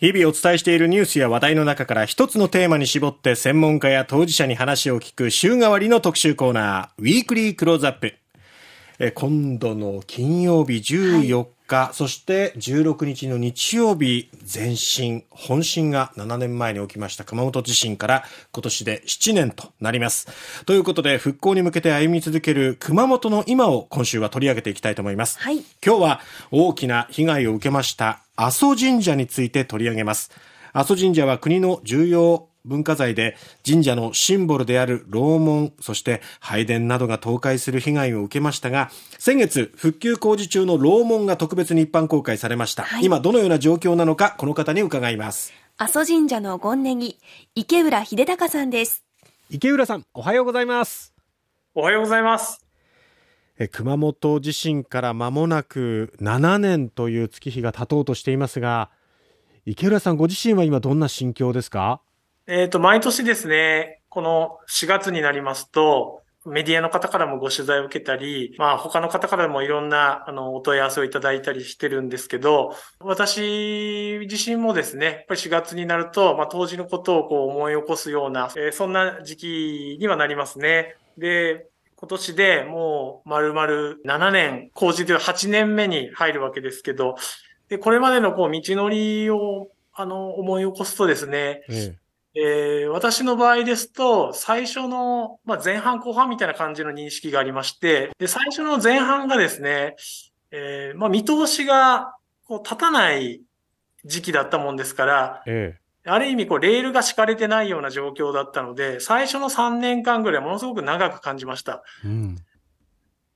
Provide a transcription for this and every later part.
日々お伝えしているニュースや話題の中から一つのテーマに絞って専門家や当事者に話を聞く週替わりの特集コーナー、ウィークリークローズアップ。え今度の金曜日14日、はい、そして16日の日曜日、前震、本震が7年前に起きました熊本地震から今年で7年となります。ということで、復興に向けて歩み続ける熊本の今を今週は取り上げていきたいと思います。はい、今日は大きな被害を受けました阿蘇神社について取り上げます。阿蘇神社は国の重要文化財で神社のシンボルである楼門、そして拝殿などが倒壊する被害を受けましたが、先月復旧工事中の楼門が特別に一般公開されました。はい、今どのような状況なのか、この方に伺います。阿蘇神社の権ネギ、池浦秀隆さんです。池浦さん、おはようございます。おはようございます。熊本地震から間もなく7年という月日が経とうとしていますが池浦さんご自身は今どんな心境ですか？えっ、と毎年ですねこの4月になりますとメディアの方からもご取材を受けたり、まあ他の方からもいろんなあのお問い合わせをいただいたりしてるんですけど、私自身もですね、やっぱり4月になると、まあ当時のことをこう思い起こすような、えー、そんな時期にはなりますね。で、今年でもう丸々7年、工事では8年目に入るわけですけど、で、これまでのこう道のりを、あの、思い起こすとですね、ええ。えー、私の場合ですと、最初の、まあ、前半後半みたいな感じの認識がありまして、で、最初の前半がですね、えー、まあ、見通しがこう立たない時期だったもんですから、ええある意味、こう、レールが敷かれてないような状況だったので、最初の3年間ぐらいものすごく長く感じました。うん、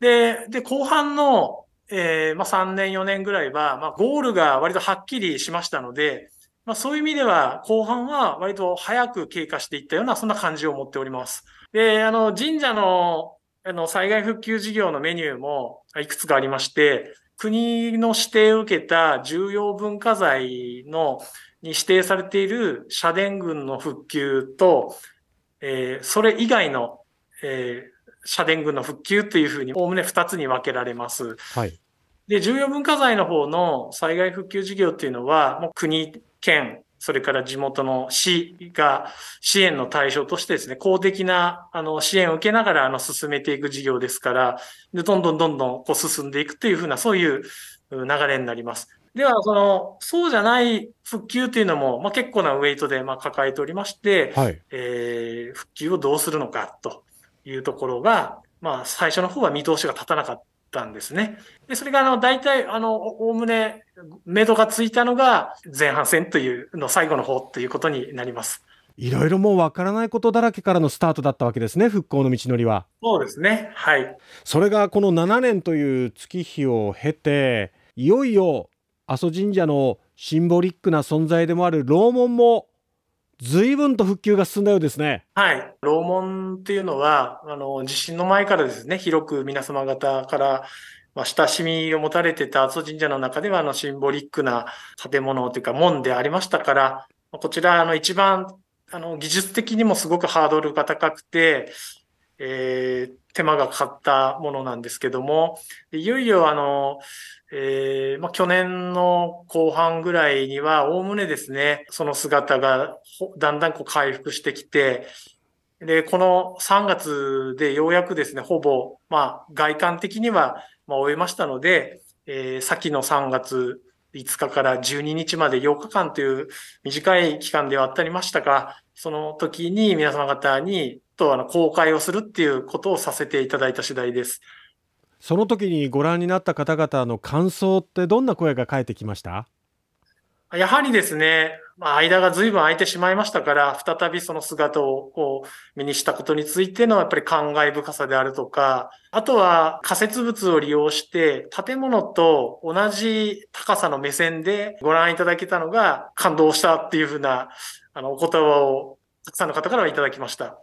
で、で、後半の、えー、まあ、3年、4年ぐらいは、まあ、ゴールが割とはっきりしましたので、まあ、そういう意味では、後半は割と早く経過していったような、そんな感じを持っております。で、あの、神社の、あの、災害復旧事業のメニューもいくつかありまして、国の指定を受けた重要文化財のに指定されている社殿群の復旧と、えー、それ以外の、えー、社殿群の復旧というふうに、おおむね2つに分けられます。はい。で、重要文化財の方の災害復旧事業っていうのは、もう国、県、それから地元の市が支援の対象としてですね、公的なあの支援を受けながらあの進めていく事業ですから、でどんどんどんどんこう進んでいくというふうな、そういう流れになります。では、その、そうじゃない復旧というのも、まあ、結構なウェイトで、まあ、抱えておりまして、はい、えー、復旧をどうするのかというところが、まあ、最初の方は見通しが立たなかったんですね。で、それが、あの、大体、あの、おおむね、目処がついたのが、前半戦というの最後の方ということになります。いろいろもうわからないことだらけからのスタートだったわけですね、復興の道のりは。そうですね。はい。それがこの7年という月日を経て、いよいよ阿蘇神社のシンボリックな存在でもある楼門も随分と復旧が進んだようですね。はい。楼門っていうのは、あの、地震の前からですね、広く皆様方から、まあ、親しみを持たれてた阿蘇神社の中では、あの、シンボリックな建物というか、門でありましたから、こちら、あの、一番、あの、技術的にもすごくハードルが高くて、えー、手間がかかったものなんですけども、いよいよ、あの、えー、まあ、去年の後半ぐらいには、おおむねですね、その姿がだんだんこう回復してきて、で、この3月でようやくですね、ほぼ、まあ、外観的には、まあ、終えましたので、えー、先の3月5日から12日まで8日間という短い期間ではあったりましたが、その時に皆様方に、と、あの、公開をするっていうことをさせていただいた次第です。その時にご覧になった方々の感想ってどんな声が返ってきました？やはりですね、まあ、間が随分空いてしまいましたから、再びその姿をこう目にしたことについてのやっぱり感慨深さであるとか、あとは仮設物を利用して建物と同じ高さの目線でご覧いただけたのが感動したっていうふうなあのお言葉をたくさんの方からはいただきました。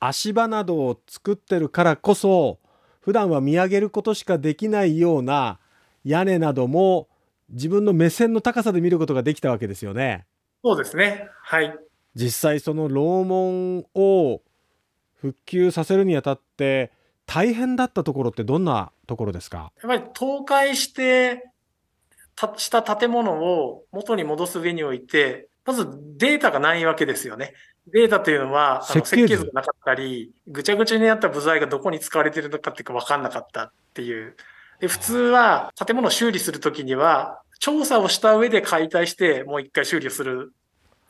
足場などを作ってるからこそ普段は見上げることしかできないような屋根なども自分の目線の高さで見ることができたわけですよね。そうですね。はい。実際その楼門を復旧させるにあたって大変だったところってどんなところですか？やっぱり倒壊してした建物を元に戻す上において、まずデータがないわけですよね。データというのは、あの設計図がなかったり、ぐちゃぐちゃになった部材がどこに使われているのかっていうか分かんなかったっていう。で普通は建物を修理するときには、調査をした上で解体して、もう一回修理をする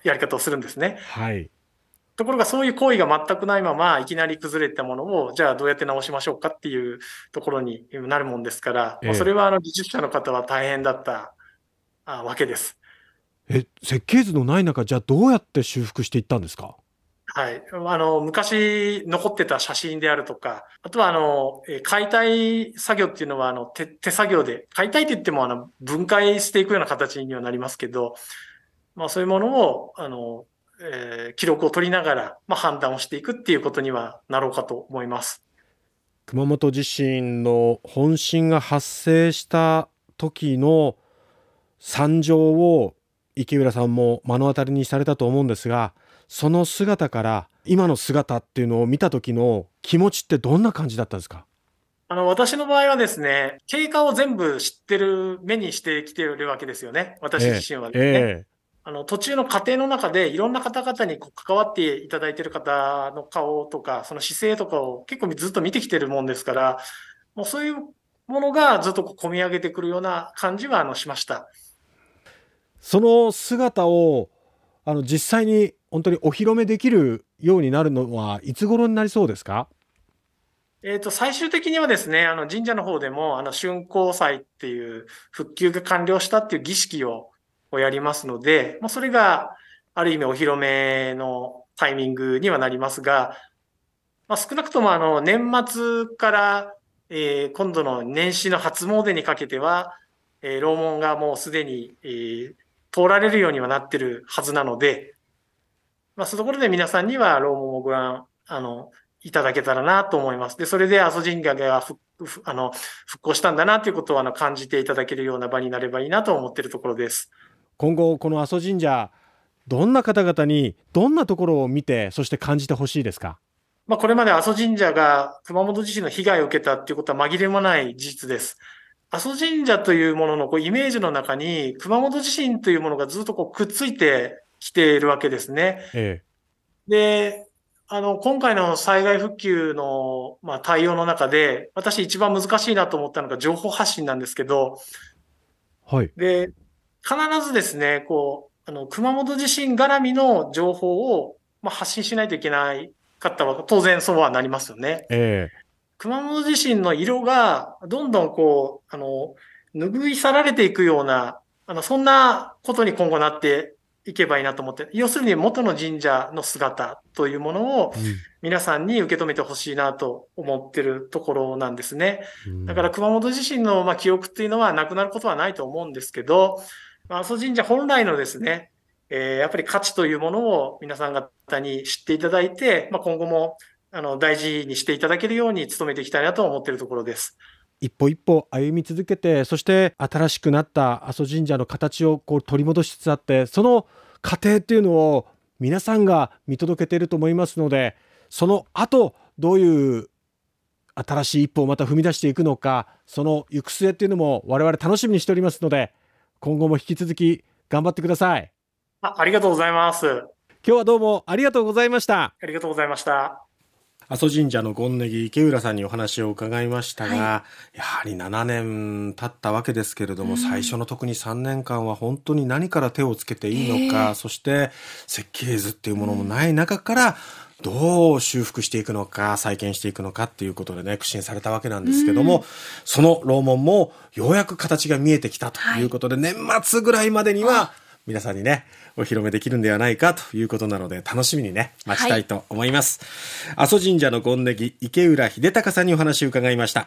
やり方をするんですね。はい。ところがそういう行為が全くないまま、いきなり崩れたものを、じゃあどうやって直しましょうかっていうところになるもんですから、ええ、それはあの技術者の方は大変だったわけです。え、設計図のない中、じゃあどうやって修復していったんですか？はい。あの、昔残ってた写真であるとか、あとはあの、解体作業っていうのはあの手、手作業で、解体って言ってもあの、分解していくような形にはなりますけど、まあそういうものを、あの、えー、記録を取りながら、まあ、判断をしていくっていうことにはなろうかと思います。熊本地震の本震が発生した時の惨状を池浦さんも目の当たりにされたと思うんですがその姿から今の姿っていうのを見た時の気持ちってどんな感じだったんですか？あの、私の場合はですね、経過を全部知ってる、目にしてきてるわけですよね。私自身はですね。ええあの、途中の過程の中でいろんな方々に関わっていただいている方の顔とか、その姿勢とかを結構ずっと見てきてるもんですから、もうそういうものがずっと込み上げてくるような感じはあのしました。その姿をあの実際に本当にお披露目できるようになるのはいつ頃になりそうですか？えっ、と、最終的にはですね、あの神社の方でも、あの竣工祭っていう復旧が完了したっていう儀式ををやりますので、まあ、それがある意味お披露目のタイミングにはなりますが、まあ、少なくともあの年末から、えー、今度の年始の初詣にかけては、えー、楼門がもうすでに、えー、通られるようにはなってるはずなので、まあ、そういうところで皆さんには楼門をご覧、あの、いただけたらなと思います。で、それで阿蘇神社が復あの復興したんだなということをあの感じていただけるような場になればいいなと思っているところです。今後この阿蘇神社どんな方々にどんなところを見てそして感じてほしいですか？まあ、これまで阿蘇神社が熊本地震の被害を受けたっていうことは紛れもない事実です。阿蘇神社というもののこうイメージの中に熊本地震というものがずっとこうくっついてきているわけですね。ええ、で、あの、今回の災害復旧の、まあ、対応の中で、私一番難しいなと思ったのが情報発信なんですけど、はい。で、必ずですね、こう、あの、熊本地震絡みの情報を、まあ、発信しないといけない方は、当然そうはなりますよね。ええー、熊本地震の色が、どんどんこう、あの、拭い去られていくような、あの、そんなことに今後なっていけばいいなと思って、要するに元の神社の姿というものを皆さんに受け止めてほしいなと思ってるところなんですね。だから熊本地震のまあ記憶っていうのはなくなることはないと思うんですけど、阿蘇神社本来のですね、えー、やっぱり価値というものを皆さん方に知っていただいて、まあ、今後もあの大事にしていただけるように努めていきたいなと思っているところです。一歩一歩歩み続けてそして新しくなった阿蘇神社の形をこう取り戻しつつあってその過程っていうのを皆さんが見届けていると思いますのでその後どういう新しい一歩をまた踏み出していくのかその行く末っていうのも我々楽しみにしておりますので今後も引き続き頑張ってください。あありがとうございます。今日はどうもありがとうございました。ありがとうございました阿蘇神社の権ネギ池浦さんにお話を伺いましたが、はい、やはり7年経ったわけですけれども、うん、最初の特に3年間は本当に何から手をつけていいのか、そして設計図っていうものもない中から、どう修復していくのか、再建していくのかっていうことでね、苦心されたわけなんですけども、うん、その楼門もようやく形が見えてきたということで、はい、年末ぐらいまでには皆さんにね、お披露目できるんではないかということなので、楽しみにね、待ちたいと思います。はい、阿蘇神社の権ネギ、池浦秀隆さんにお話を伺いました。